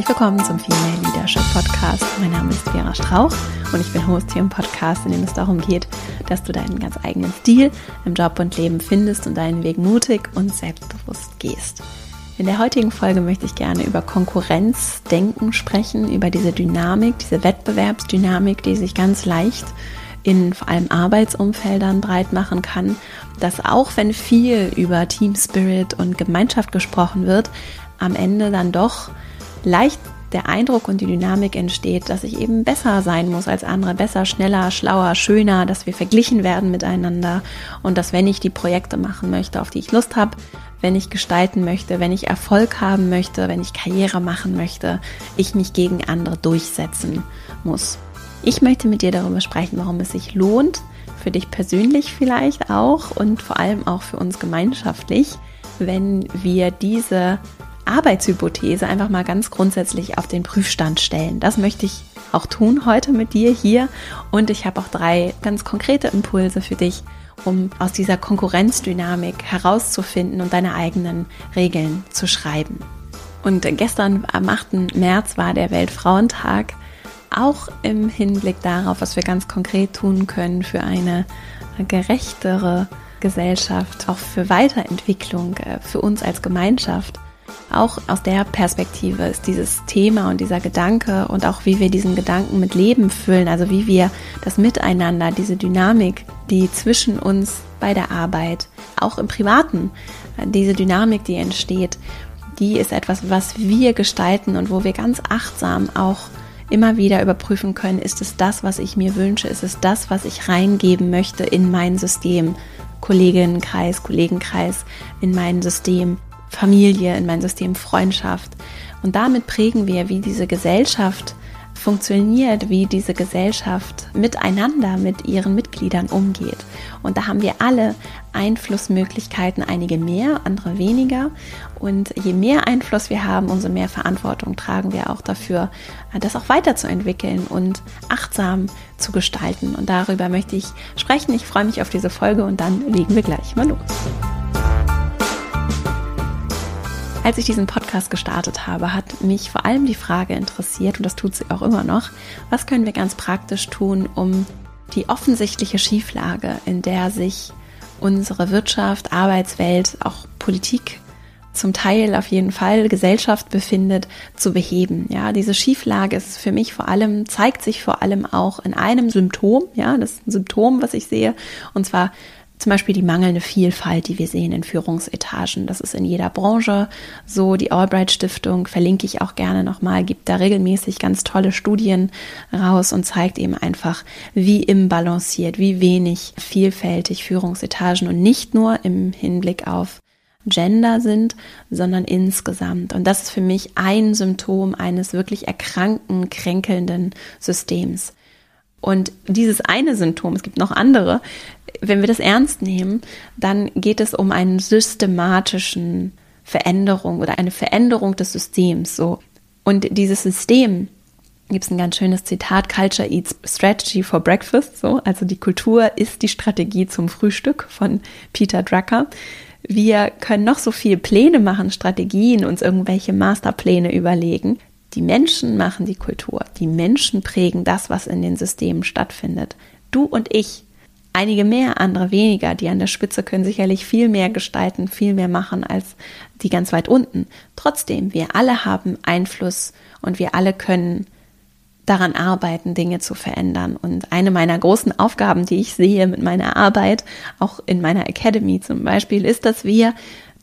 herzlich willkommen zum Female Leadership Podcast. Mein Name ist Vera Strauch und ich bin Host hier im Podcast, in dem es darum geht, dass du deinen ganz eigenen Stil im Job und Leben findest und deinen Weg mutig und selbstbewusst gehst. In der heutigen Folge möchte ich gerne über Konkurrenzdenken sprechen, über diese Dynamik, diese Wettbewerbsdynamik, die sich ganz leicht in vor allem Arbeitsumfeldern breit machen kann, dass auch wenn viel über Team Spirit und Gemeinschaft gesprochen wird, am Ende dann doch leicht der Eindruck und die Dynamik entsteht, dass ich eben besser sein muss als andere, besser, schneller, schlauer, schöner, dass wir verglichen werden miteinander und dass wenn ich die Projekte machen möchte, auf die ich Lust habe, wenn ich gestalten möchte, wenn ich Erfolg haben möchte, wenn ich Karriere machen möchte, ich mich gegen andere durchsetzen muss. Ich möchte mit dir darüber sprechen, warum es sich lohnt, für dich persönlich vielleicht auch und vor allem auch für uns gemeinschaftlich, wenn wir diese Arbeitshypothese einfach mal ganz grundsätzlich auf den Prüfstand stellen. Das möchte ich auch tun heute mit dir hier und ich habe auch drei ganz konkrete Impulse für dich, um aus dieser Konkurrenzdynamik herauszufinden und deine eigenen Regeln zu schreiben. Und gestern am 8. März war der Weltfrauentag, auch im Hinblick darauf, was wir ganz konkret tun können für eine gerechtere Gesellschaft, auch für Weiterentwicklung, äh, für uns als Gemeinschaft auch aus der Perspektive ist dieses Thema und dieser Gedanke und auch wie wir diesen Gedanken mit Leben füllen, also wie wir das Miteinander, diese Dynamik, die zwischen uns bei der Arbeit, auch im Privaten, diese Dynamik, die entsteht, die ist etwas, was wir gestalten und wo wir ganz achtsam auch immer wieder überprüfen können, ist es das, was ich mir wünsche, ist es das, was ich reingeben möchte in mein System, Kolleginnenkreis, Kollegenkreis, in mein System Familie, in mein System Freundschaft. Und damit prägen wir, wie diese Gesellschaft funktioniert, wie diese Gesellschaft miteinander, mit ihren Mitgliedern umgeht. Und da haben wir alle Einflussmöglichkeiten, einige mehr, andere weniger. Und je mehr Einfluss wir haben, umso mehr Verantwortung tragen wir auch dafür, das auch weiterzuentwickeln und achtsam zu gestalten. Und darüber möchte ich sprechen. Ich freue mich auf diese Folge und dann legen wir gleich mal los. Als ich diesen Podcast gestartet habe, hat mich vor allem die Frage interessiert, und das tut sie auch immer noch, was können wir ganz praktisch tun, um die offensichtliche Schieflage, in der sich unsere Wirtschaft, Arbeitswelt, auch Politik zum Teil auf jeden Fall Gesellschaft befindet, zu beheben. Ja, diese Schieflage ist für mich vor allem, zeigt sich vor allem auch in einem Symptom. Ja, das ist ein Symptom, was ich sehe. Und zwar zum Beispiel die mangelnde Vielfalt, die wir sehen in Führungsetagen. Das ist in jeder Branche so. Die Albright Stiftung verlinke ich auch gerne nochmal, gibt da regelmäßig ganz tolle Studien raus und zeigt eben einfach, wie imbalanciert, wie wenig vielfältig Führungsetagen und nicht nur im Hinblick auf Gender sind, sondern insgesamt. Und das ist für mich ein Symptom eines wirklich erkrankten, kränkelnden Systems. Und dieses eine Symptom, es gibt noch andere, wenn wir das ernst nehmen, dann geht es um einen systematischen Veränderung oder eine Veränderung des Systems. So. Und dieses System, gibt es ein ganz schönes Zitat, Culture eats strategy for breakfast, so, also die Kultur ist die Strategie zum Frühstück von Peter Drucker. Wir können noch so viel Pläne machen, Strategien, uns irgendwelche Masterpläne überlegen. Die Menschen machen die Kultur. Die Menschen prägen das, was in den Systemen stattfindet. Du und ich, einige mehr, andere weniger, die an der Spitze können sicherlich viel mehr gestalten, viel mehr machen als die ganz weit unten. Trotzdem, wir alle haben Einfluss und wir alle können daran arbeiten, Dinge zu verändern. Und eine meiner großen Aufgaben, die ich sehe mit meiner Arbeit, auch in meiner Academy zum Beispiel, ist, dass wir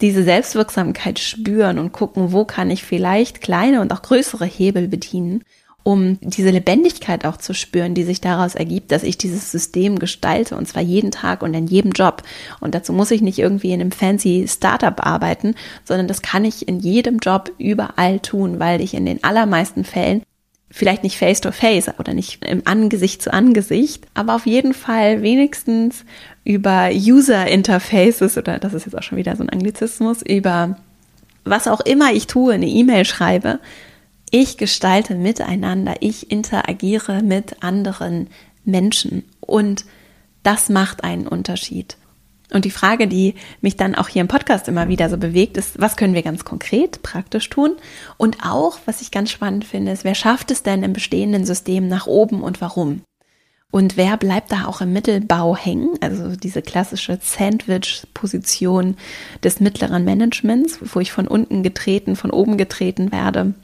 diese Selbstwirksamkeit spüren und gucken, wo kann ich vielleicht kleine und auch größere Hebel bedienen, um diese Lebendigkeit auch zu spüren, die sich daraus ergibt, dass ich dieses System gestalte und zwar jeden Tag und in jedem Job. Und dazu muss ich nicht irgendwie in einem fancy Startup arbeiten, sondern das kann ich in jedem Job überall tun, weil ich in den allermeisten Fällen vielleicht nicht face to face oder nicht im Angesicht zu Angesicht, aber auf jeden Fall wenigstens über User Interfaces oder das ist jetzt auch schon wieder so ein Anglizismus, über was auch immer ich tue, eine E-Mail schreibe, ich gestalte miteinander, ich interagiere mit anderen Menschen und das macht einen Unterschied. Und die Frage, die mich dann auch hier im Podcast immer wieder so bewegt, ist, was können wir ganz konkret, praktisch tun? Und auch, was ich ganz spannend finde, ist, wer schafft es denn im bestehenden System nach oben und warum? Und wer bleibt da auch im Mittelbau hängen? Also diese klassische Sandwich-Position des mittleren Managements, wo ich von unten getreten, von oben getreten werde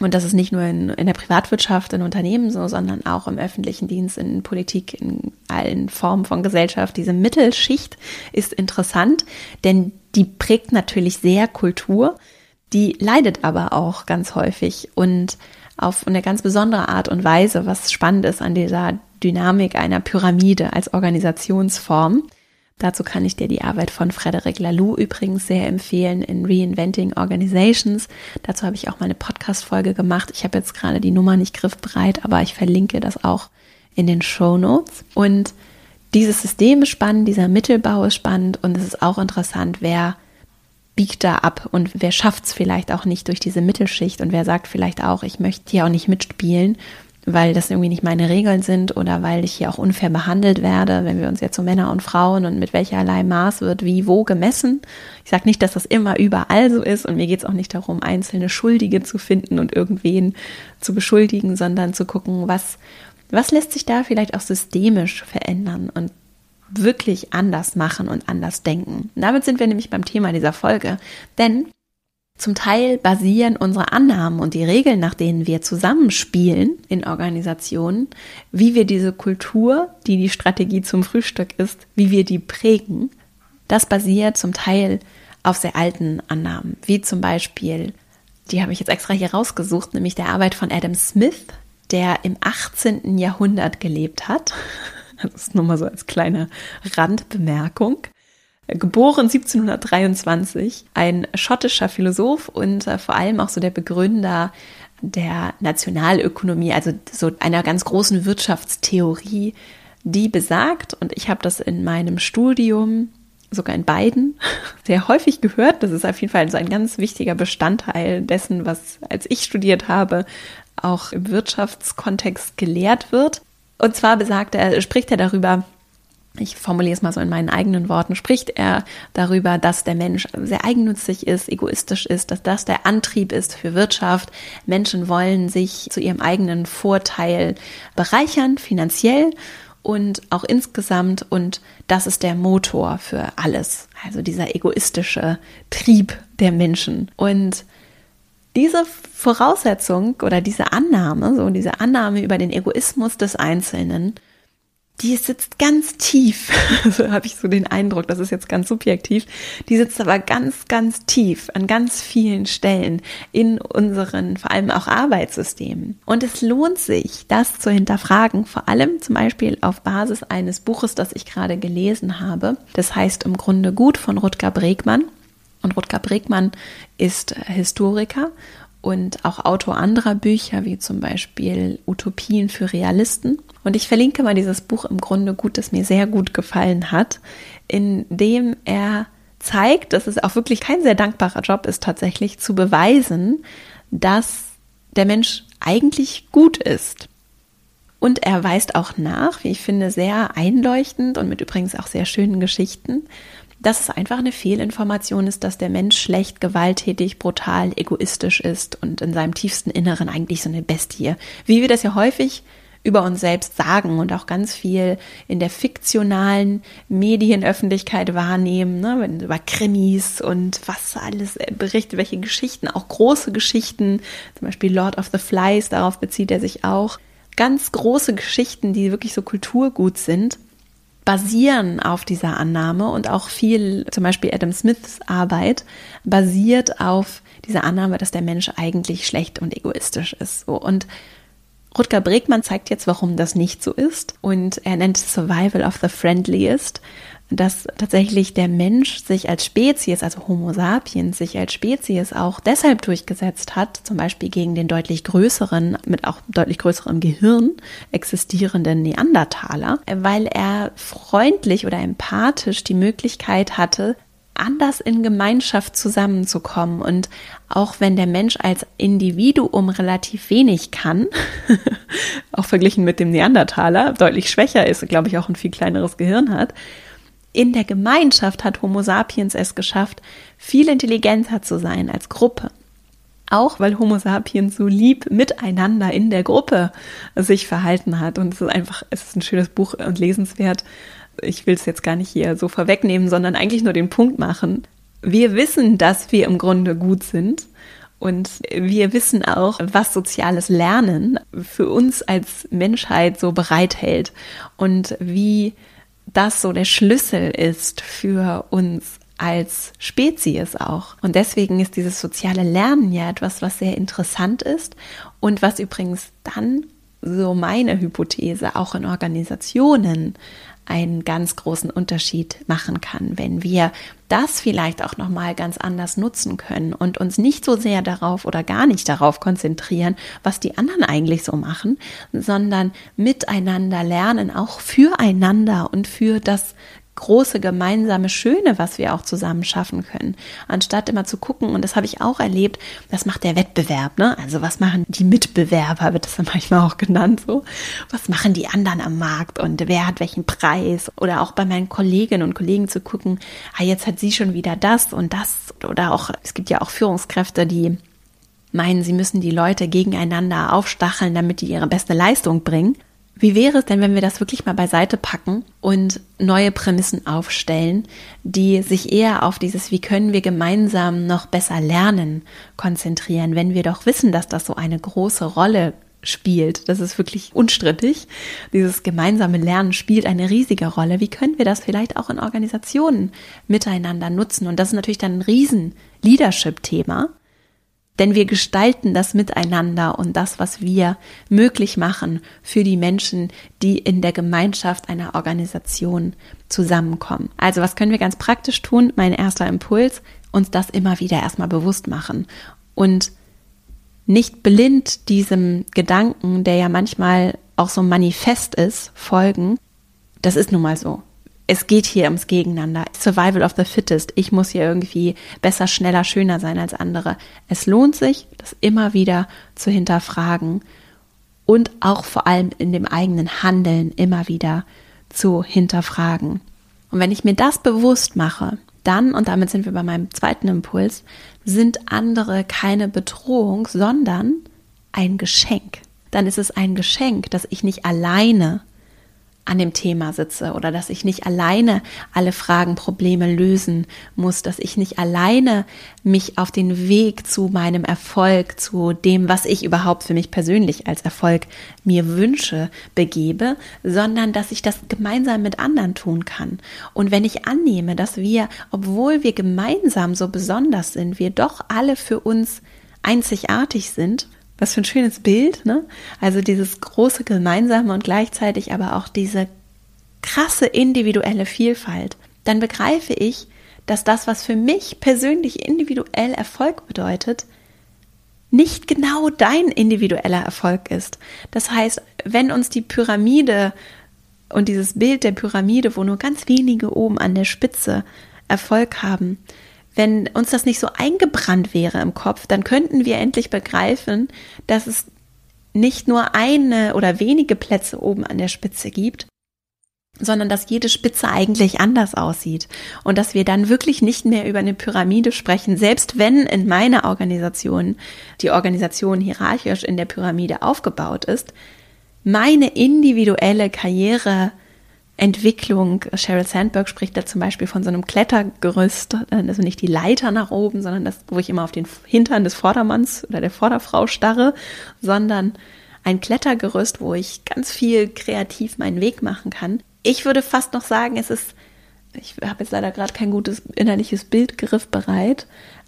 und das ist nicht nur in, in der Privatwirtschaft, in Unternehmen so, sondern auch im öffentlichen Dienst, in Politik, in allen Formen von Gesellschaft. Diese Mittelschicht ist interessant, denn die prägt natürlich sehr Kultur, die leidet aber auch ganz häufig und auf eine ganz besondere Art und Weise, was spannend ist an dieser Dynamik einer Pyramide als Organisationsform. Dazu kann ich dir die Arbeit von Frederic Laloux übrigens sehr empfehlen in Reinventing Organizations. Dazu habe ich auch mal eine Podcast-Folge gemacht. Ich habe jetzt gerade die Nummer nicht griffbereit, aber ich verlinke das auch in den Show Notes. Und dieses System ist spannend, dieser Mittelbau ist spannend und es ist auch interessant, wer biegt da ab und wer schafft es vielleicht auch nicht durch diese Mittelschicht und wer sagt vielleicht auch, ich möchte hier auch nicht mitspielen weil das irgendwie nicht meine Regeln sind oder weil ich hier auch unfair behandelt werde, wenn wir uns jetzt so Männer und Frauen und mit welcherlei Maß wird wie wo gemessen. Ich sage nicht, dass das immer überall so ist und mir geht es auch nicht darum, einzelne Schuldige zu finden und irgendwen zu beschuldigen, sondern zu gucken, was, was lässt sich da vielleicht auch systemisch verändern und wirklich anders machen und anders denken. Damit sind wir nämlich beim Thema dieser Folge, denn zum Teil basieren unsere Annahmen und die Regeln, nach denen wir zusammenspielen in Organisationen, wie wir diese Kultur, die die Strategie zum Frühstück ist, wie wir die prägen, das basiert zum Teil auf sehr alten Annahmen, wie zum Beispiel, die habe ich jetzt extra hier rausgesucht, nämlich der Arbeit von Adam Smith, der im 18. Jahrhundert gelebt hat. Das ist nur mal so als kleine Randbemerkung geboren 1723, ein schottischer Philosoph und äh, vor allem auch so der Begründer der Nationalökonomie, also so einer ganz großen Wirtschaftstheorie, die besagt, und ich habe das in meinem Studium, sogar in beiden, sehr häufig gehört, das ist auf jeden Fall so ein ganz wichtiger Bestandteil dessen, was als ich studiert habe, auch im Wirtschaftskontext gelehrt wird. Und zwar besagt er, spricht er darüber, ich formuliere es mal so in meinen eigenen Worten, spricht er darüber, dass der Mensch sehr eigennützig ist, egoistisch ist, dass das der Antrieb ist für Wirtschaft. Menschen wollen sich zu ihrem eigenen Vorteil bereichern, finanziell und auch insgesamt. Und das ist der Motor für alles. Also dieser egoistische Trieb der Menschen. Und diese Voraussetzung oder diese Annahme, so diese Annahme über den Egoismus des Einzelnen, die sitzt ganz tief. so habe ich so den Eindruck, das ist jetzt ganz subjektiv. Die sitzt aber ganz, ganz tief an ganz vielen Stellen in unseren, vor allem auch Arbeitssystemen. Und es lohnt sich, das zu hinterfragen, vor allem zum Beispiel auf Basis eines Buches, das ich gerade gelesen habe. Das heißt im Grunde gut von Rutger Bregmann. Und Rutger Bregmann ist Historiker und auch Autor anderer Bücher, wie zum Beispiel Utopien für Realisten. Und ich verlinke mal dieses Buch im Grunde gut, das mir sehr gut gefallen hat, in dem er zeigt, dass es auch wirklich kein sehr dankbarer Job ist, tatsächlich zu beweisen, dass der Mensch eigentlich gut ist. Und er weist auch nach, wie ich finde, sehr einleuchtend und mit übrigens auch sehr schönen Geschichten, dass es einfach eine Fehlinformation ist, dass der Mensch schlecht, gewalttätig, brutal, egoistisch ist und in seinem tiefsten Inneren eigentlich so eine Bestie. Wie wir das ja häufig über uns selbst sagen und auch ganz viel in der fiktionalen Medienöffentlichkeit wahrnehmen, ne, über Krimis und was alles berichtet, welche Geschichten, auch große Geschichten, zum Beispiel Lord of the Flies, darauf bezieht er sich auch. Ganz große Geschichten, die wirklich so Kulturgut sind basieren auf dieser Annahme und auch viel, zum Beispiel Adam Smiths Arbeit, basiert auf dieser Annahme, dass der Mensch eigentlich schlecht und egoistisch ist. Und Rutger Bregmann zeigt jetzt, warum das nicht so ist. Und er nennt Survival of the Friendliest dass tatsächlich der Mensch sich als Spezies, also Homo sapiens, sich als Spezies auch deshalb durchgesetzt hat, zum Beispiel gegen den deutlich größeren, mit auch deutlich größerem Gehirn existierenden Neandertaler, weil er freundlich oder empathisch die Möglichkeit hatte, anders in Gemeinschaft zusammenzukommen. Und auch wenn der Mensch als Individuum relativ wenig kann, auch verglichen mit dem Neandertaler, deutlich schwächer ist, glaube ich, auch ein viel kleineres Gehirn hat, in der Gemeinschaft hat Homo sapiens es geschafft, viel intelligenter zu sein als Gruppe. Auch weil Homo sapiens so lieb miteinander in der Gruppe sich verhalten hat. Und es ist einfach, es ist ein schönes Buch und lesenswert. Ich will es jetzt gar nicht hier so vorwegnehmen, sondern eigentlich nur den Punkt machen. Wir wissen, dass wir im Grunde gut sind. Und wir wissen auch, was soziales Lernen für uns als Menschheit so bereithält und wie das so der Schlüssel ist für uns als Spezies auch. Und deswegen ist dieses soziale Lernen ja etwas, was sehr interessant ist und was übrigens dann, so meine Hypothese, auch in Organisationen einen ganz großen Unterschied machen kann, wenn wir das vielleicht auch noch mal ganz anders nutzen können und uns nicht so sehr darauf oder gar nicht darauf konzentrieren, was die anderen eigentlich so machen, sondern miteinander lernen, auch füreinander und für das große gemeinsame Schöne, was wir auch zusammen schaffen können. Anstatt immer zu gucken, und das habe ich auch erlebt, was macht der Wettbewerb, ne? Also was machen die Mitbewerber, wird das dann manchmal auch genannt so. Was machen die anderen am Markt und wer hat welchen Preis? Oder auch bei meinen Kolleginnen und Kollegen zu gucken, ah, jetzt hat sie schon wieder das und das. Oder auch, es gibt ja auch Führungskräfte, die meinen, sie müssen die Leute gegeneinander aufstacheln, damit die ihre beste Leistung bringen. Wie wäre es denn, wenn wir das wirklich mal beiseite packen und neue Prämissen aufstellen, die sich eher auf dieses, wie können wir gemeinsam noch besser lernen, konzentrieren, wenn wir doch wissen, dass das so eine große Rolle spielt. Das ist wirklich unstrittig. Dieses gemeinsame Lernen spielt eine riesige Rolle. Wie können wir das vielleicht auch in Organisationen miteinander nutzen? Und das ist natürlich dann ein riesen Leadership-Thema. Denn wir gestalten das miteinander und das, was wir möglich machen für die Menschen, die in der Gemeinschaft einer Organisation zusammenkommen. Also was können wir ganz praktisch tun? Mein erster Impuls, uns das immer wieder erstmal bewusst machen und nicht blind diesem Gedanken, der ja manchmal auch so manifest ist, folgen. Das ist nun mal so es geht hier ums Gegeneinander. Survival of the fittest. Ich muss hier irgendwie besser, schneller, schöner sein als andere. Es lohnt sich, das immer wieder zu hinterfragen und auch vor allem in dem eigenen Handeln immer wieder zu hinterfragen. Und wenn ich mir das bewusst mache, dann, und damit sind wir bei meinem zweiten Impuls, sind andere keine Bedrohung, sondern ein Geschenk. Dann ist es ein Geschenk, dass ich nicht alleine an dem Thema sitze oder dass ich nicht alleine alle Fragen, Probleme lösen muss, dass ich nicht alleine mich auf den Weg zu meinem Erfolg, zu dem, was ich überhaupt für mich persönlich als Erfolg mir wünsche, begebe, sondern dass ich das gemeinsam mit anderen tun kann. Und wenn ich annehme, dass wir, obwohl wir gemeinsam so besonders sind, wir doch alle für uns einzigartig sind was für ein schönes Bild, ne? Also dieses große Gemeinsame und gleichzeitig aber auch diese krasse individuelle Vielfalt. Dann begreife ich, dass das, was für mich persönlich individuell Erfolg bedeutet, nicht genau dein individueller Erfolg ist. Das heißt, wenn uns die Pyramide und dieses Bild der Pyramide, wo nur ganz wenige oben an der Spitze Erfolg haben, wenn uns das nicht so eingebrannt wäre im Kopf, dann könnten wir endlich begreifen, dass es nicht nur eine oder wenige Plätze oben an der Spitze gibt, sondern dass jede Spitze eigentlich anders aussieht. Und dass wir dann wirklich nicht mehr über eine Pyramide sprechen, selbst wenn in meiner Organisation die Organisation hierarchisch in der Pyramide aufgebaut ist, meine individuelle Karriere Entwicklung. Sheryl Sandberg spricht da zum Beispiel von so einem Klettergerüst, also nicht die Leiter nach oben, sondern das, wo ich immer auf den Hintern des Vordermanns oder der Vorderfrau starre, sondern ein Klettergerüst, wo ich ganz viel kreativ meinen Weg machen kann. Ich würde fast noch sagen, es ist, ich habe jetzt leider gerade kein gutes innerliches Bild griffbereit,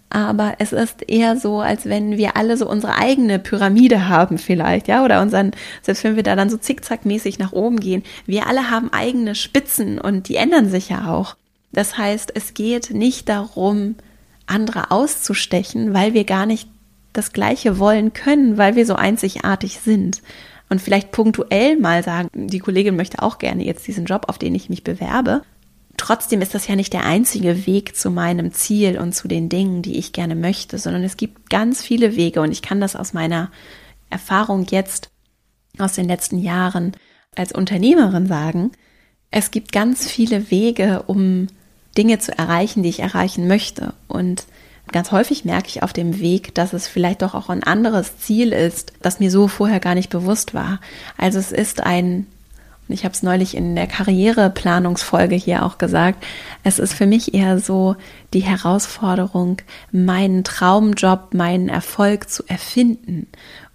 aber es ist eher so, als wenn wir alle so unsere eigene Pyramide haben vielleicht, ja, oder unseren, selbst wenn wir da dann so zickzackmäßig nach oben gehen, wir alle haben eigene Spitzen und die ändern sich ja auch. Das heißt, es geht nicht darum, andere auszustechen, weil wir gar nicht das Gleiche wollen können, weil wir so einzigartig sind. Und vielleicht punktuell mal sagen, die Kollegin möchte auch gerne jetzt diesen Job, auf den ich mich bewerbe. Trotzdem ist das ja nicht der einzige Weg zu meinem Ziel und zu den Dingen, die ich gerne möchte, sondern es gibt ganz viele Wege und ich kann das aus meiner Erfahrung jetzt aus den letzten Jahren als Unternehmerin sagen, es gibt ganz viele Wege, um Dinge zu erreichen, die ich erreichen möchte. Und ganz häufig merke ich auf dem Weg, dass es vielleicht doch auch ein anderes Ziel ist, das mir so vorher gar nicht bewusst war. Also es ist ein, ich habe es neulich in der Karriereplanungsfolge hier auch gesagt, es ist für mich eher so die Herausforderung, meinen Traumjob, meinen Erfolg zu erfinden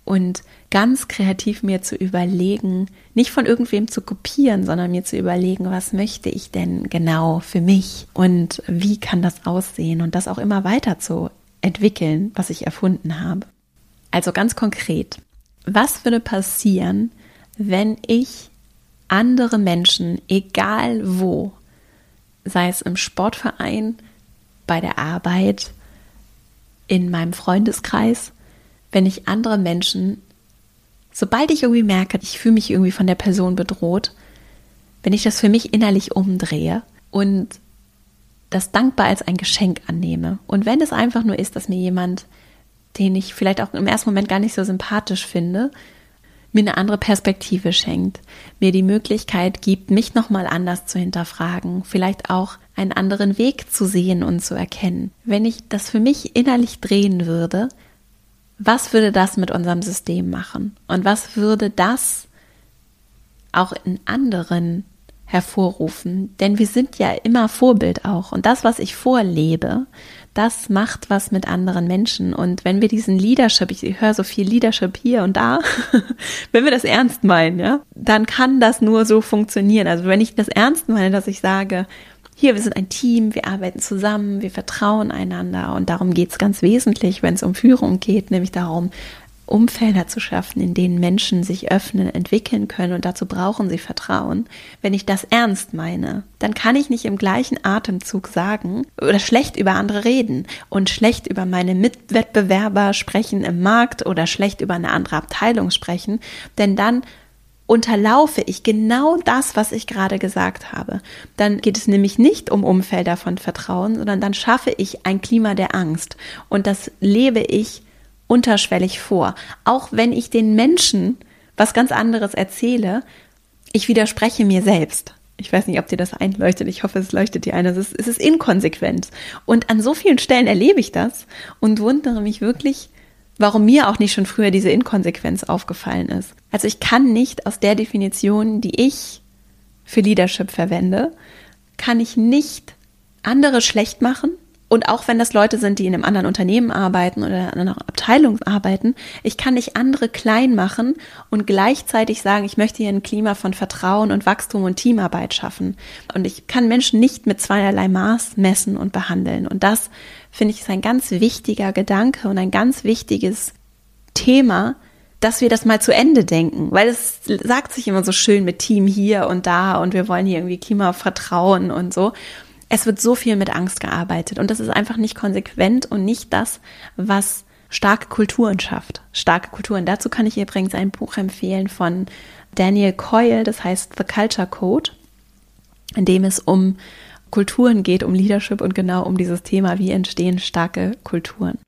und ganz kreativ mir zu überlegen, nicht von irgendwem zu kopieren, sondern mir zu überlegen, was möchte ich denn genau für mich und wie kann das aussehen und das auch immer weiter zu entwickeln, was ich erfunden habe. Also ganz konkret, was würde passieren, wenn ich andere Menschen, egal wo, sei es im Sportverein, bei der Arbeit, in meinem Freundeskreis, wenn ich andere Menschen sobald ich irgendwie merke, ich fühle mich irgendwie von der Person bedroht, wenn ich das für mich innerlich umdrehe und das dankbar als ein Geschenk annehme. Und wenn es einfach nur ist, dass mir jemand, den ich vielleicht auch im ersten Moment gar nicht so sympathisch finde, mir eine andere Perspektive schenkt, mir die Möglichkeit gibt, mich nochmal anders zu hinterfragen, vielleicht auch einen anderen Weg zu sehen und zu erkennen. Wenn ich das für mich innerlich drehen würde, was würde das mit unserem System machen? Und was würde das auch in anderen hervorrufen? Denn wir sind ja immer Vorbild auch. Und das, was ich vorlebe, das macht was mit anderen Menschen. Und wenn wir diesen Leadership, ich höre so viel Leadership hier und da, wenn wir das ernst meinen, ja, dann kann das nur so funktionieren. Also wenn ich das ernst meine, dass ich sage, hier, wir sind ein Team, wir arbeiten zusammen, wir vertrauen einander und darum geht es ganz wesentlich, wenn es um Führung geht, nämlich darum, Umfelder zu schaffen, in denen Menschen sich öffnen, entwickeln können und dazu brauchen sie Vertrauen. Wenn ich das ernst meine, dann kann ich nicht im gleichen Atemzug sagen oder schlecht über andere reden und schlecht über meine Mitwettbewerber sprechen im Markt oder schlecht über eine andere Abteilung sprechen, denn dann unterlaufe ich genau das, was ich gerade gesagt habe. Dann geht es nämlich nicht um Umfelder von Vertrauen, sondern dann schaffe ich ein Klima der Angst. Und das lebe ich unterschwellig vor. Auch wenn ich den Menschen was ganz anderes erzähle, ich widerspreche mir selbst. Ich weiß nicht, ob dir das einleuchtet. Ich hoffe, es leuchtet dir ein. Es ist, es ist inkonsequent. Und an so vielen Stellen erlebe ich das und wundere mich wirklich, warum mir auch nicht schon früher diese Inkonsequenz aufgefallen ist. Also ich kann nicht aus der Definition, die ich für Leadership verwende, kann ich nicht andere schlecht machen. Und auch wenn das Leute sind, die in einem anderen Unternehmen arbeiten oder in einer Abteilung arbeiten, ich kann nicht andere klein machen und gleichzeitig sagen, ich möchte hier ein Klima von Vertrauen und Wachstum und Teamarbeit schaffen. Und ich kann Menschen nicht mit zweierlei Maß messen und behandeln. Und das finde ich ist ein ganz wichtiger Gedanke und ein ganz wichtiges Thema, dass wir das mal zu Ende denken, weil es sagt sich immer so schön mit Team hier und da und wir wollen hier irgendwie Klimavertrauen und so. Es wird so viel mit Angst gearbeitet und das ist einfach nicht konsequent und nicht das, was starke Kulturen schafft. Starke Kulturen. Dazu kann ich übrigens ein Buch empfehlen von Daniel Coyle, das heißt The Culture Code, in dem es um Kulturen geht, um Leadership und genau um dieses Thema, wie entstehen starke Kulturen.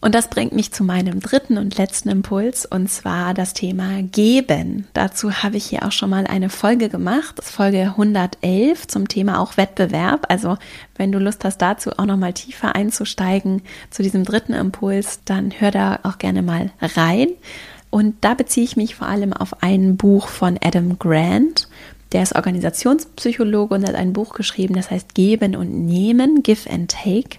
Und das bringt mich zu meinem dritten und letzten Impuls, und zwar das Thema Geben. Dazu habe ich hier auch schon mal eine Folge gemacht, Folge 111 zum Thema auch Wettbewerb. Also wenn du Lust hast, dazu auch noch mal tiefer einzusteigen zu diesem dritten Impuls, dann hör da auch gerne mal rein. Und da beziehe ich mich vor allem auf ein Buch von Adam Grant. Der ist Organisationspsychologe und hat ein Buch geschrieben, das heißt Geben und Nehmen, Give and Take,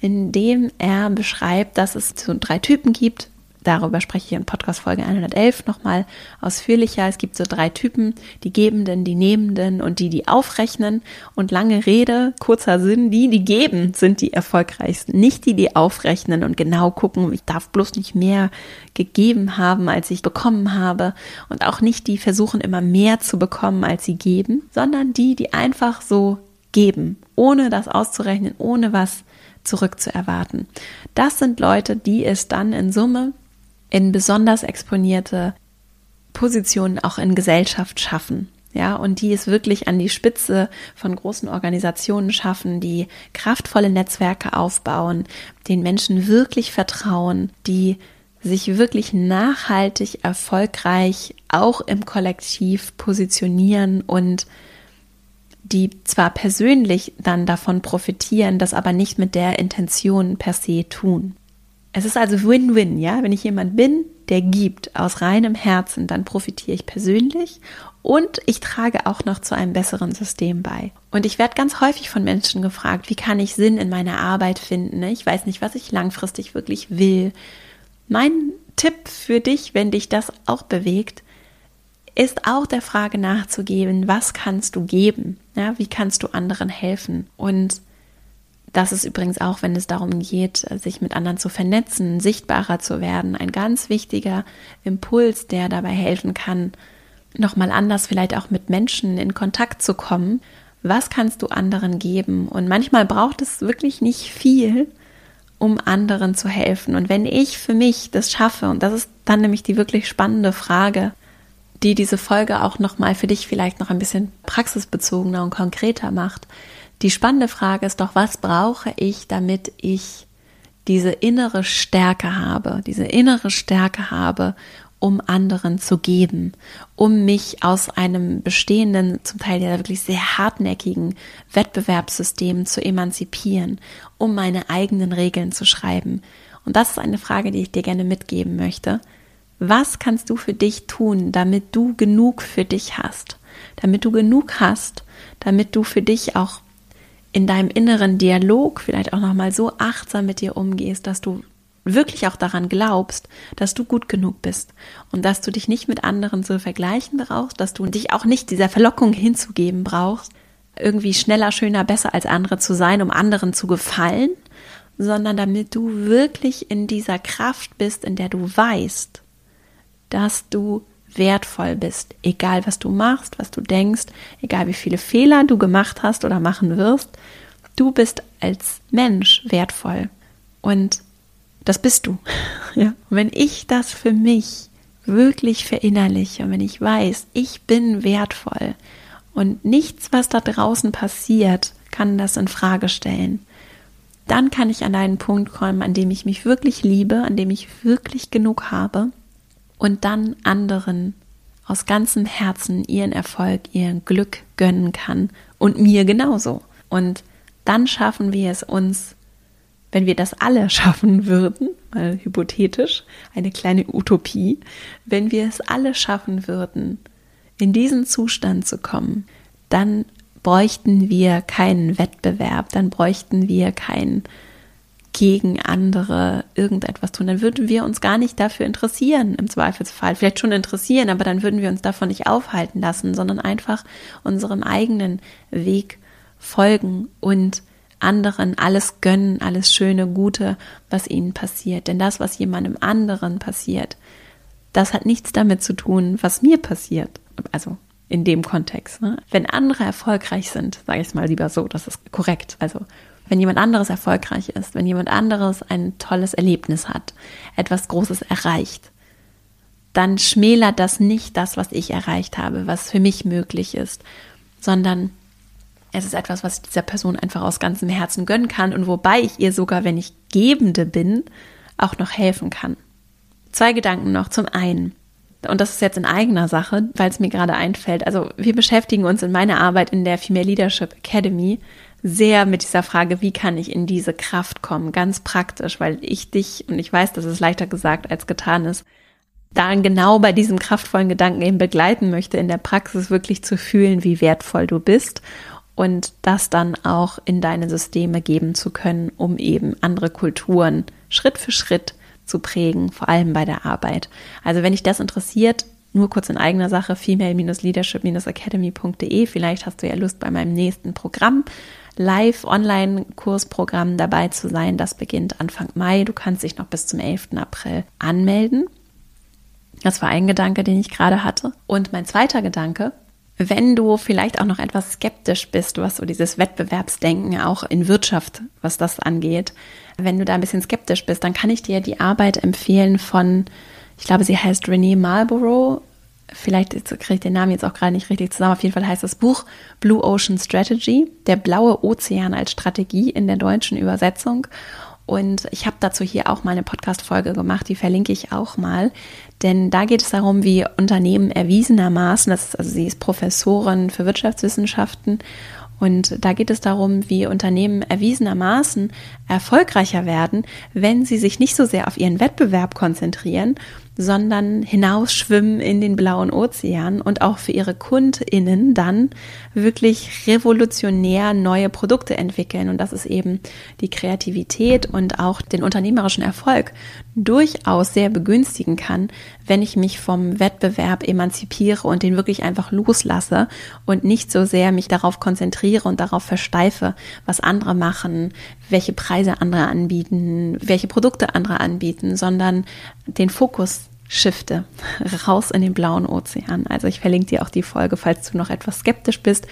in dem er beschreibt, dass es so drei Typen gibt. Darüber spreche ich in Podcast Folge 111 nochmal ausführlicher. Es gibt so drei Typen, die Gebenden, die Nehmenden und die, die aufrechnen. Und lange Rede, kurzer Sinn, die, die geben, sind die erfolgreichsten. Nicht die, die aufrechnen und genau gucken, ich darf bloß nicht mehr gegeben haben, als ich bekommen habe. Und auch nicht die versuchen immer mehr zu bekommen, als sie geben, sondern die, die einfach so geben, ohne das auszurechnen, ohne was zurückzuerwarten. Das sind Leute, die es dann in Summe in besonders exponierte Positionen auch in Gesellschaft schaffen. Ja, und die es wirklich an die Spitze von großen Organisationen schaffen, die kraftvolle Netzwerke aufbauen, den Menschen wirklich vertrauen, die sich wirklich nachhaltig erfolgreich auch im Kollektiv positionieren und die zwar persönlich dann davon profitieren, das aber nicht mit der Intention per se tun. Es ist also Win-Win, ja? Wenn ich jemand bin, der gibt aus reinem Herzen, dann profitiere ich persönlich und ich trage auch noch zu einem besseren System bei. Und ich werde ganz häufig von Menschen gefragt, wie kann ich Sinn in meiner Arbeit finden? Ich weiß nicht, was ich langfristig wirklich will. Mein Tipp für dich, wenn dich das auch bewegt, ist auch der Frage nachzugeben, was kannst du geben? Ja, wie kannst du anderen helfen? Und das ist übrigens auch, wenn es darum geht, sich mit anderen zu vernetzen, sichtbarer zu werden, ein ganz wichtiger Impuls, der dabei helfen kann, nochmal anders vielleicht auch mit Menschen in Kontakt zu kommen. Was kannst du anderen geben? Und manchmal braucht es wirklich nicht viel, um anderen zu helfen. Und wenn ich für mich das schaffe, und das ist dann nämlich die wirklich spannende Frage, die diese Folge auch nochmal für dich vielleicht noch ein bisschen praxisbezogener und konkreter macht, die spannende Frage ist doch, was brauche ich, damit ich diese innere Stärke habe, diese innere Stärke habe, um anderen zu geben, um mich aus einem bestehenden, zum Teil ja wirklich sehr hartnäckigen Wettbewerbssystem zu emanzipieren, um meine eigenen Regeln zu schreiben. Und das ist eine Frage, die ich dir gerne mitgeben möchte. Was kannst du für dich tun, damit du genug für dich hast? Damit du genug hast, damit du für dich auch in deinem inneren Dialog vielleicht auch nochmal so achtsam mit dir umgehst, dass du wirklich auch daran glaubst, dass du gut genug bist und dass du dich nicht mit anderen zu vergleichen brauchst, dass du dich auch nicht dieser Verlockung hinzugeben brauchst, irgendwie schneller, schöner, besser als andere zu sein, um anderen zu gefallen, sondern damit du wirklich in dieser Kraft bist, in der du weißt, dass du wertvoll bist, egal was du machst, was du denkst, egal wie viele Fehler du gemacht hast oder machen wirst, du bist als Mensch wertvoll und das bist du. Ja. Und wenn ich das für mich wirklich verinnerliche und wenn ich weiß, ich bin wertvoll und nichts, was da draußen passiert, kann das in Frage stellen, dann kann ich an einen Punkt kommen, an dem ich mich wirklich liebe, an dem ich wirklich genug habe und dann anderen aus ganzem Herzen ihren Erfolg, ihren Glück gönnen kann und mir genauso. Und dann schaffen wir es uns, wenn wir das alle schaffen würden, mal hypothetisch, eine kleine Utopie, wenn wir es alle schaffen würden, in diesen Zustand zu kommen, dann bräuchten wir keinen Wettbewerb, dann bräuchten wir kein gegen andere irgendetwas tun, dann würden wir uns gar nicht dafür interessieren, im Zweifelsfall. Vielleicht schon interessieren, aber dann würden wir uns davon nicht aufhalten lassen, sondern einfach unserem eigenen Weg folgen und anderen alles gönnen, alles Schöne, Gute, was ihnen passiert. Denn das, was jemandem anderen passiert, das hat nichts damit zu tun, was mir passiert. Also in dem Kontext. Ne? Wenn andere erfolgreich sind, sage ich es mal lieber so, das ist korrekt. Also wenn jemand anderes erfolgreich ist, wenn jemand anderes ein tolles Erlebnis hat, etwas Großes erreicht, dann schmälert das nicht das, was ich erreicht habe, was für mich möglich ist, sondern es ist etwas, was ich dieser Person einfach aus ganzem Herzen gönnen kann und wobei ich ihr sogar, wenn ich Gebende bin, auch noch helfen kann. Zwei Gedanken noch. Zum einen, und das ist jetzt in eigener Sache, weil es mir gerade einfällt. Also wir beschäftigen uns in meiner Arbeit in der Female Leadership Academy sehr mit dieser Frage, wie kann ich in diese Kraft kommen, ganz praktisch, weil ich dich, und ich weiß, dass es leichter gesagt als getan ist, dann genau bei diesem kraftvollen Gedanken eben begleiten möchte, in der Praxis wirklich zu fühlen, wie wertvoll du bist und das dann auch in deine Systeme geben zu können, um eben andere Kulturen Schritt für Schritt zu prägen, vor allem bei der Arbeit. Also wenn dich das interessiert, nur kurz in eigener Sache, female-leadership-academy.de. Vielleicht hast du ja Lust, bei meinem nächsten Programm Live-Online-Kursprogramm dabei zu sein. Das beginnt Anfang Mai. Du kannst dich noch bis zum 11. April anmelden. Das war ein Gedanke, den ich gerade hatte. Und mein zweiter Gedanke, wenn du vielleicht auch noch etwas skeptisch bist, was so dieses Wettbewerbsdenken auch in Wirtschaft, was das angeht, wenn du da ein bisschen skeptisch bist, dann kann ich dir die Arbeit empfehlen von, ich glaube, sie heißt Renee Marlborough, vielleicht kriege ich den Namen jetzt auch gerade nicht richtig zusammen. Auf jeden Fall heißt das Buch Blue Ocean Strategy, der blaue Ozean als Strategie in der deutschen Übersetzung. Und ich habe dazu hier auch mal eine Podcast-Folge gemacht, die verlinke ich auch mal. Denn da geht es darum, wie Unternehmen erwiesenermaßen, das ist, also sie ist Professorin für Wirtschaftswissenschaften und da geht es darum, wie Unternehmen erwiesenermaßen erfolgreicher werden, wenn sie sich nicht so sehr auf ihren Wettbewerb konzentrieren, sondern hinausschwimmen in den blauen Ozean und auch für ihre KundInnen dann wirklich revolutionär neue Produkte entwickeln. Und das ist eben die Kreativität und auch den unternehmerischen Erfolg durchaus sehr begünstigen kann, wenn ich mich vom Wettbewerb emanzipiere und den wirklich einfach loslasse und nicht so sehr mich darauf konzentriere und darauf versteife, was andere machen, welche Preise andere anbieten, welche Produkte andere anbieten, sondern den Fokus shifte raus in den blauen Ozean. Also ich verlinke dir auch die Folge, falls du noch etwas skeptisch bist.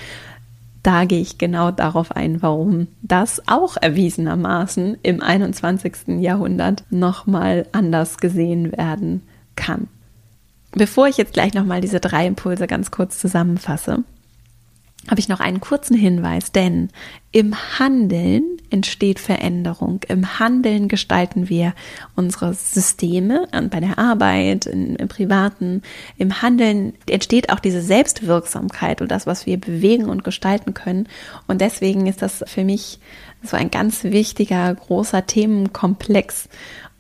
Da gehe ich genau darauf ein, warum das auch erwiesenermaßen im 21. Jahrhundert nochmal anders gesehen werden kann. Bevor ich jetzt gleich nochmal diese drei Impulse ganz kurz zusammenfasse, habe ich noch einen kurzen Hinweis, denn im Handeln entsteht Veränderung. Im Handeln gestalten wir unsere Systeme bei der Arbeit, in, im Privaten. Im Handeln entsteht auch diese Selbstwirksamkeit und das, was wir bewegen und gestalten können. Und deswegen ist das für mich so ein ganz wichtiger, großer Themenkomplex.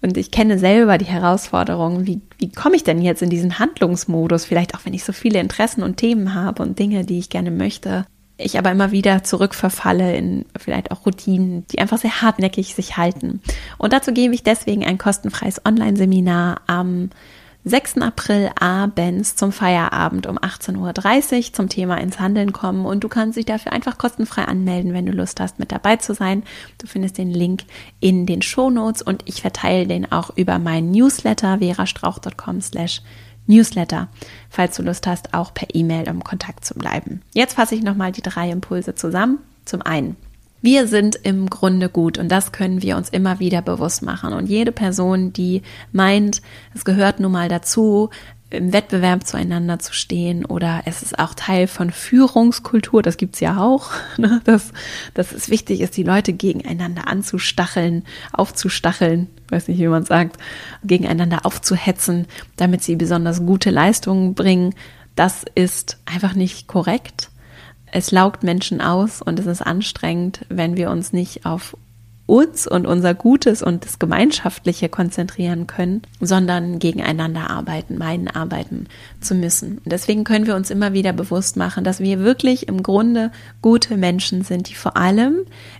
Und ich kenne selber die Herausforderungen, wie, wie komme ich denn jetzt in diesen Handlungsmodus, vielleicht auch wenn ich so viele Interessen und Themen habe und Dinge, die ich gerne möchte. Ich aber immer wieder zurückverfalle in vielleicht auch Routinen, die einfach sehr hartnäckig sich halten. Und dazu gebe ich deswegen ein kostenfreies Online-Seminar am 6. April abends zum Feierabend um 18.30 Uhr zum Thema ins Handeln kommen und du kannst dich dafür einfach kostenfrei anmelden, wenn du Lust hast, mit dabei zu sein. Du findest den Link in den Show Notes und ich verteile den auch über meinen Newsletter verastrauch.com slash Newsletter, falls du Lust hast, auch per E-Mail im Kontakt zu bleiben. Jetzt fasse ich nochmal die drei Impulse zusammen. Zum einen, wir sind im Grunde gut und das können wir uns immer wieder bewusst machen. Und jede Person, die meint, es gehört nun mal dazu, im Wettbewerb zueinander zu stehen oder es ist auch Teil von Führungskultur, das gibt's ja auch, ne? dass, dass es wichtig ist, die Leute gegeneinander anzustacheln, aufzustacheln, weiß nicht, wie man sagt, gegeneinander aufzuhetzen, damit sie besonders gute Leistungen bringen. Das ist einfach nicht korrekt es laugt Menschen aus und es ist anstrengend, wenn wir uns nicht auf uns und unser Gutes und das Gemeinschaftliche konzentrieren können, sondern gegeneinander arbeiten, meinen arbeiten zu müssen. Und deswegen können wir uns immer wieder bewusst machen, dass wir wirklich im Grunde gute Menschen sind, die vor allem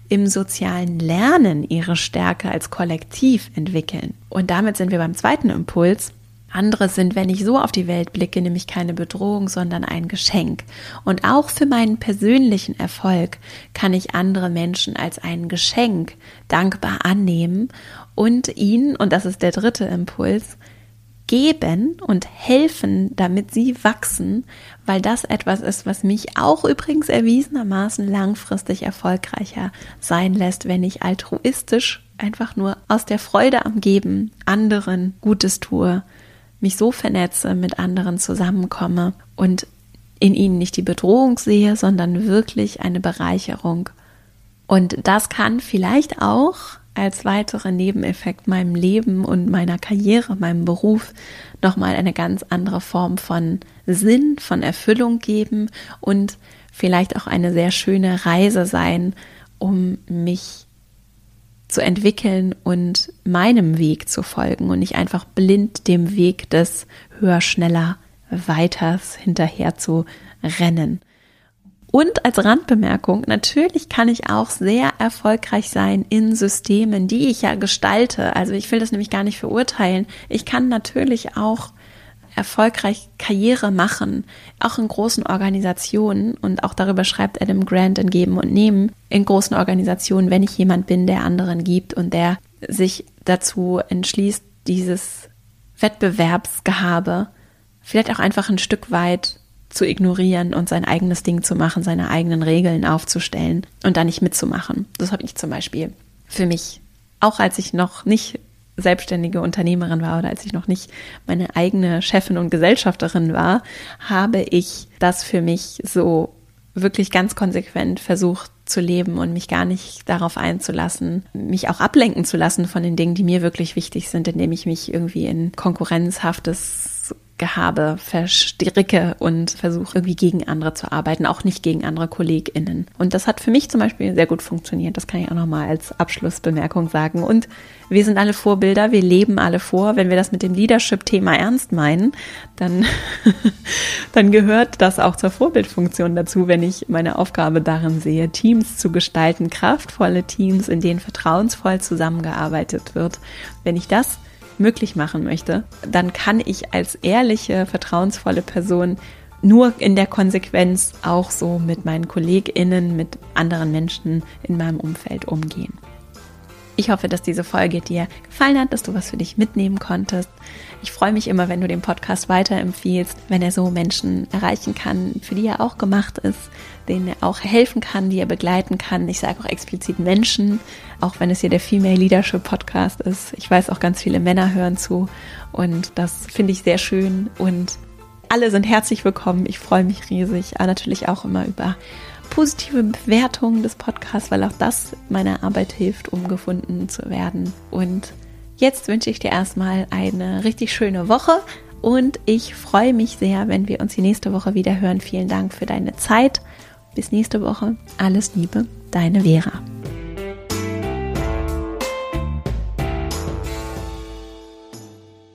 im sozialen Lernen ihre Stärke als Kollektiv entwickeln. Und damit sind wir beim zweiten Impuls, andere sind, wenn ich so auf die Welt blicke, nämlich keine Bedrohung, sondern ein Geschenk. Und auch für meinen persönlichen Erfolg kann ich andere Menschen als ein Geschenk dankbar annehmen und ihnen, und das ist der dritte Impuls, geben und helfen, damit sie wachsen, weil das etwas ist, was mich auch übrigens erwiesenermaßen langfristig erfolgreicher sein lässt, wenn ich altruistisch einfach nur aus der Freude am Geben anderen Gutes tue mich so vernetze, mit anderen zusammenkomme und in ihnen nicht die Bedrohung sehe, sondern wirklich eine Bereicherung. Und das kann vielleicht auch als weiterer Nebeneffekt meinem Leben und meiner Karriere, meinem Beruf nochmal eine ganz andere Form von Sinn, von Erfüllung geben und vielleicht auch eine sehr schöne Reise sein, um mich zu entwickeln und meinem Weg zu folgen und nicht einfach blind dem Weg des höher, schneller, weiters hinterher zu rennen. Und als Randbemerkung, natürlich kann ich auch sehr erfolgreich sein in Systemen, die ich ja gestalte. Also ich will das nämlich gar nicht verurteilen. Ich kann natürlich auch erfolgreich Karriere machen, auch in großen Organisationen, und auch darüber schreibt Adam Grant in Geben und Nehmen, in großen Organisationen, wenn ich jemand bin, der anderen gibt und der sich dazu entschließt, dieses Wettbewerbsgehabe vielleicht auch einfach ein Stück weit zu ignorieren und sein eigenes Ding zu machen, seine eigenen Regeln aufzustellen und da nicht mitzumachen. Das habe ich zum Beispiel für mich, auch als ich noch nicht selbstständige Unternehmerin war oder als ich noch nicht meine eigene Chefin und Gesellschafterin war, habe ich das für mich so wirklich ganz konsequent versucht zu leben und mich gar nicht darauf einzulassen, mich auch ablenken zu lassen von den Dingen, die mir wirklich wichtig sind, indem ich mich irgendwie in konkurrenzhaftes Gehabe verstricke und versuche irgendwie gegen andere zu arbeiten, auch nicht gegen andere KollegInnen. Und das hat für mich zum Beispiel sehr gut funktioniert. Das kann ich auch nochmal als Abschlussbemerkung sagen. Und wir sind alle Vorbilder, wir leben alle vor. Wenn wir das mit dem Leadership-Thema ernst meinen, dann, dann gehört das auch zur Vorbildfunktion dazu, wenn ich meine Aufgabe darin sehe, Teams zu gestalten, kraftvolle Teams, in denen vertrauensvoll zusammengearbeitet wird. Wenn ich das möglich machen möchte, dann kann ich als ehrliche, vertrauensvolle Person nur in der Konsequenz auch so mit meinen KollegInnen, mit anderen Menschen in meinem Umfeld umgehen. Ich hoffe, dass diese Folge dir gefallen hat, dass du was für dich mitnehmen konntest. Ich freue mich immer, wenn du den Podcast weiterempfiehlst, wenn er so Menschen erreichen kann, für die er auch gemacht ist, denen er auch helfen kann, die er begleiten kann. Ich sage auch explizit Menschen, auch wenn es hier der Female Leadership Podcast ist. Ich weiß auch ganz viele Männer hören zu und das finde ich sehr schön und alle sind herzlich willkommen. Ich freue mich riesig, aber natürlich auch immer über positive Bewertungen des Podcasts, weil auch das meiner Arbeit hilft, um gefunden zu werden. Und jetzt wünsche ich dir erstmal eine richtig schöne Woche und ich freue mich sehr, wenn wir uns die nächste Woche wieder hören. Vielen Dank für deine Zeit. Bis nächste Woche. Alles Liebe, deine Vera.